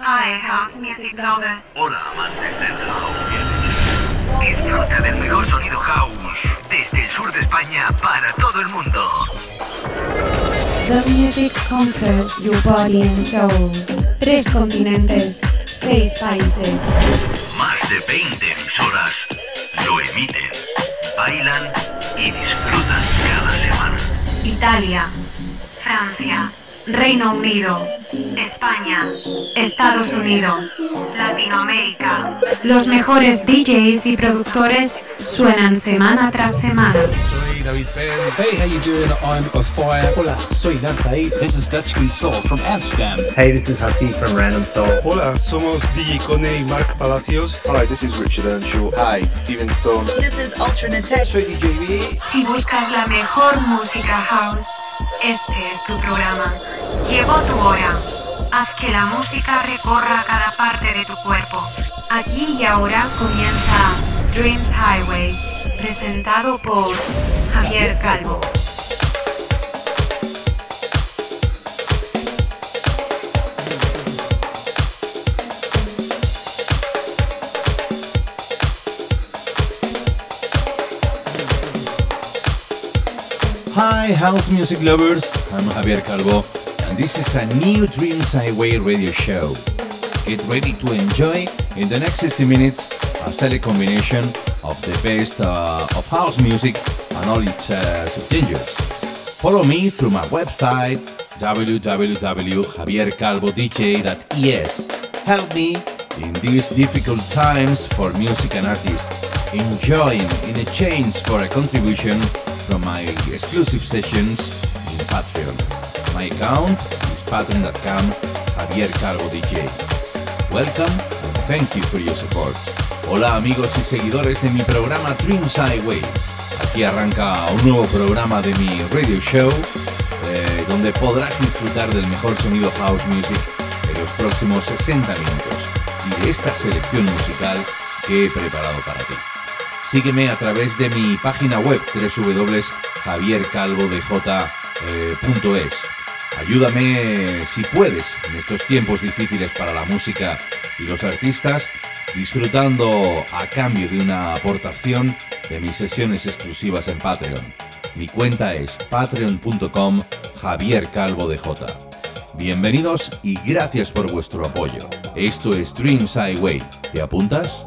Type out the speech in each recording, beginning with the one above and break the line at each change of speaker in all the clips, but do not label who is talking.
Hi, house music lovers.
Hola, amantes del house. Disfruta del mejor sonido house desde el sur de España para todo el mundo.
The music conquers your body and soul. Tres continentes, seis países.
Más de 20 emisoras lo emiten, bailan y disfrutan cada semana.
Italia, Francia, Reino Unido, España, Estados Unidos, Latinoamérica. Los mejores DJs y productores suenan semana tras semana.
Soy David Penn. Hey, how you doing? I'm a fire.
Hola, soy Danzaí.
This is Dutchkin Soul from Amsterdam.
Hey, this is Happy from Random Soul.
Hola, somos DJ Cone y Mark Palacios.
Hi, this is Richard Earnshaw.
Hi, Steven Stone.
This is Ultranate.
Soy DJ B.
Si buscas la mejor música house, este es tu programa. Llegó tu hora. Haz que la música recorra cada parte de tu cuerpo. Aquí y ahora comienza Dreams Highway, presentado por Javier Calvo.
Hi, house music lovers. I'm Javier Calvo, this is a new Dreams Highway radio show. Get ready to enjoy in the next 60 minutes a select combination of the best uh, of house music and all its uh, subgenres. Follow me through my website www.javiercalvodj.es. Help me in these difficult times for music and artists, enjoying in exchange for a contribution from my exclusive sessions in Patreon. My account is patreon.com Javier Calvo DJ. Welcome and thank you for your support. Hola amigos y seguidores de mi programa Dreams Highway. Aquí arranca un nuevo programa de mi radio show eh, donde podrás disfrutar del mejor sonido house music en los próximos 60 minutos y de esta selección musical que he preparado para ti. Sígueme a través de mi página web www.javiercalvodj.es. Ayúdame si puedes en estos tiempos difíciles para la música y los artistas, disfrutando a cambio de una aportación de mis sesiones exclusivas en Patreon. Mi cuenta es patreon.com Javier Calvo de J. Bienvenidos y gracias por vuestro apoyo. Esto es Dreams Highway. ¿Te apuntas?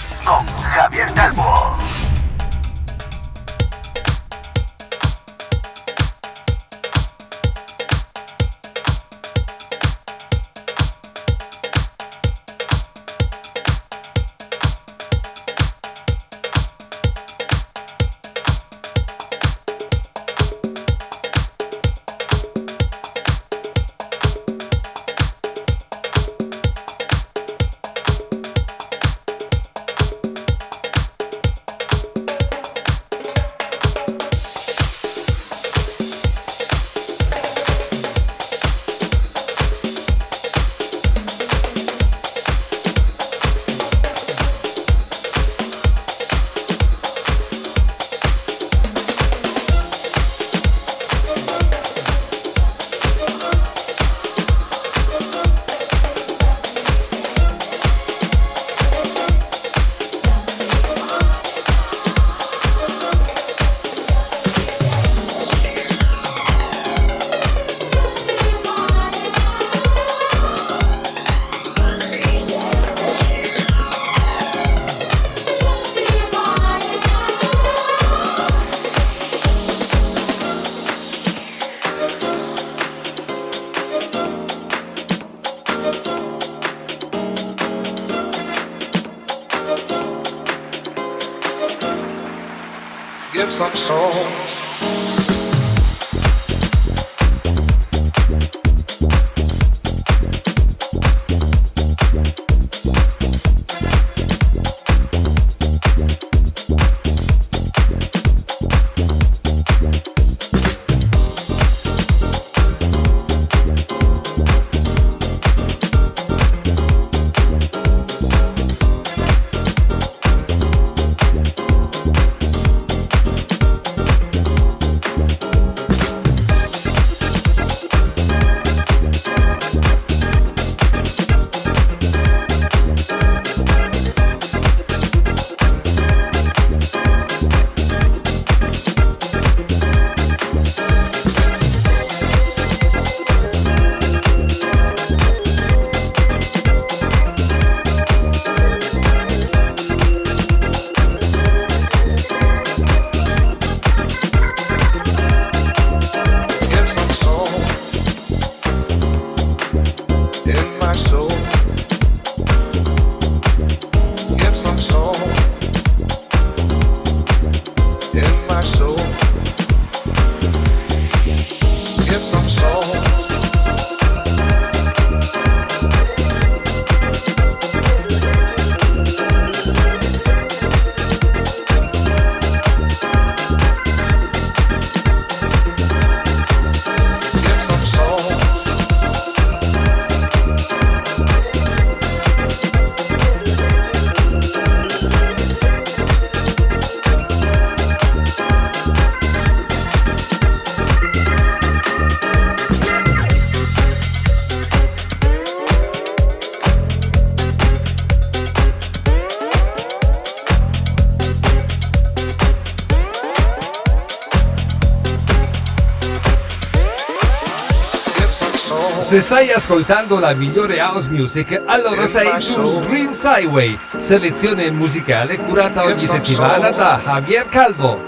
Stai ascoltando la migliore house music, allora sei su Dreams Highway, selezione musicale curata ogni settimana da Javier Calvo.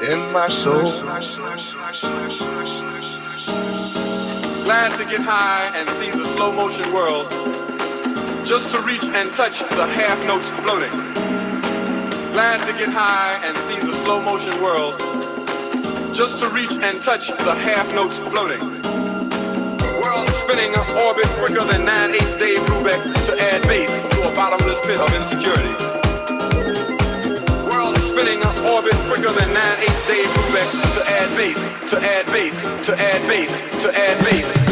In my soul.
Glad to get high and see the slow motion world. Just to reach and touch the half notes floating. Glad to get high and see the slow motion world. Just to reach and touch the half notes floating spinning orbit quicker than 9 8 Dave Brubeck to add base to a bottomless pit of insecurity. World spinning orbit quicker than 9 8 Dave Brubeck to add base, to add base, to add base, to add base.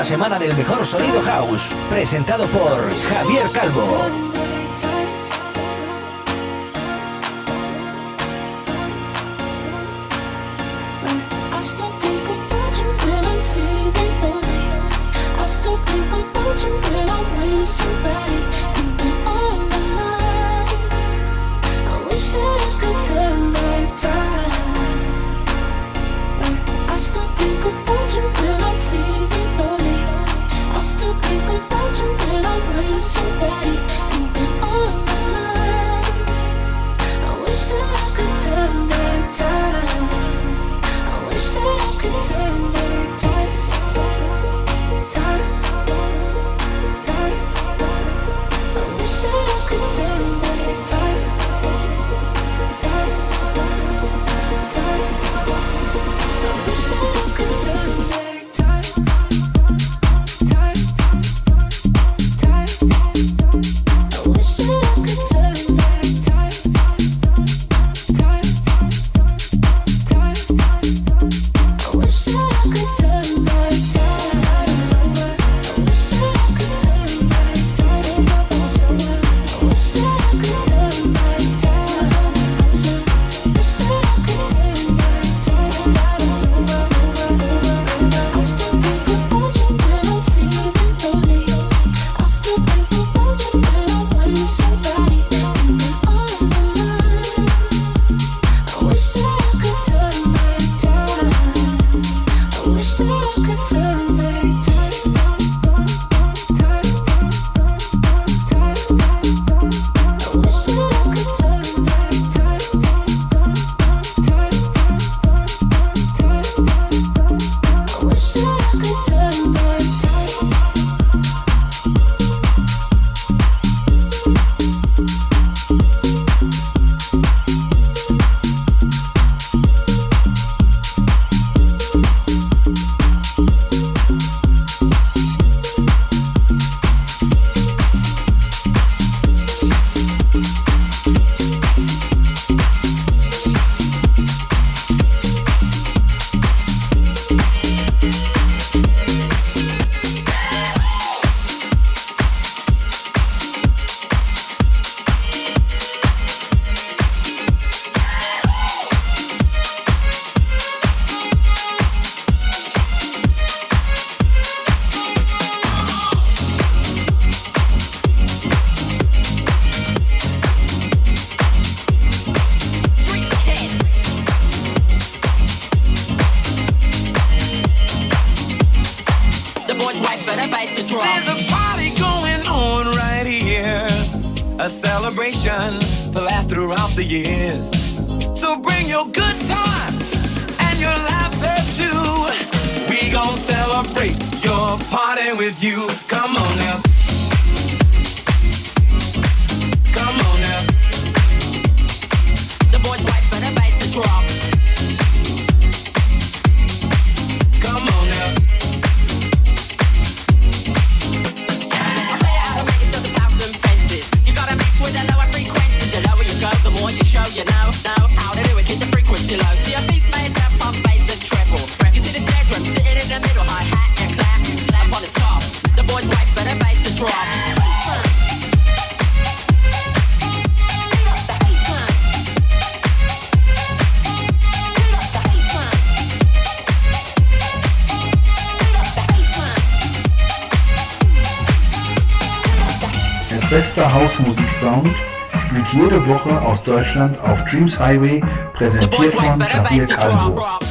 Cada semana del mejor sonido house, presentado por Javier Calvo.
jede Woche aus Deutschland auf Dreams Highway, präsentiert von Javier Calvo.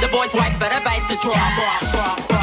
the boys wait for the bass to drop. drop,
drop,
drop.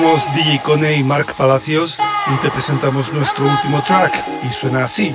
Somos DJ y Mark Palacios y te presentamos nuestro último track y suena así.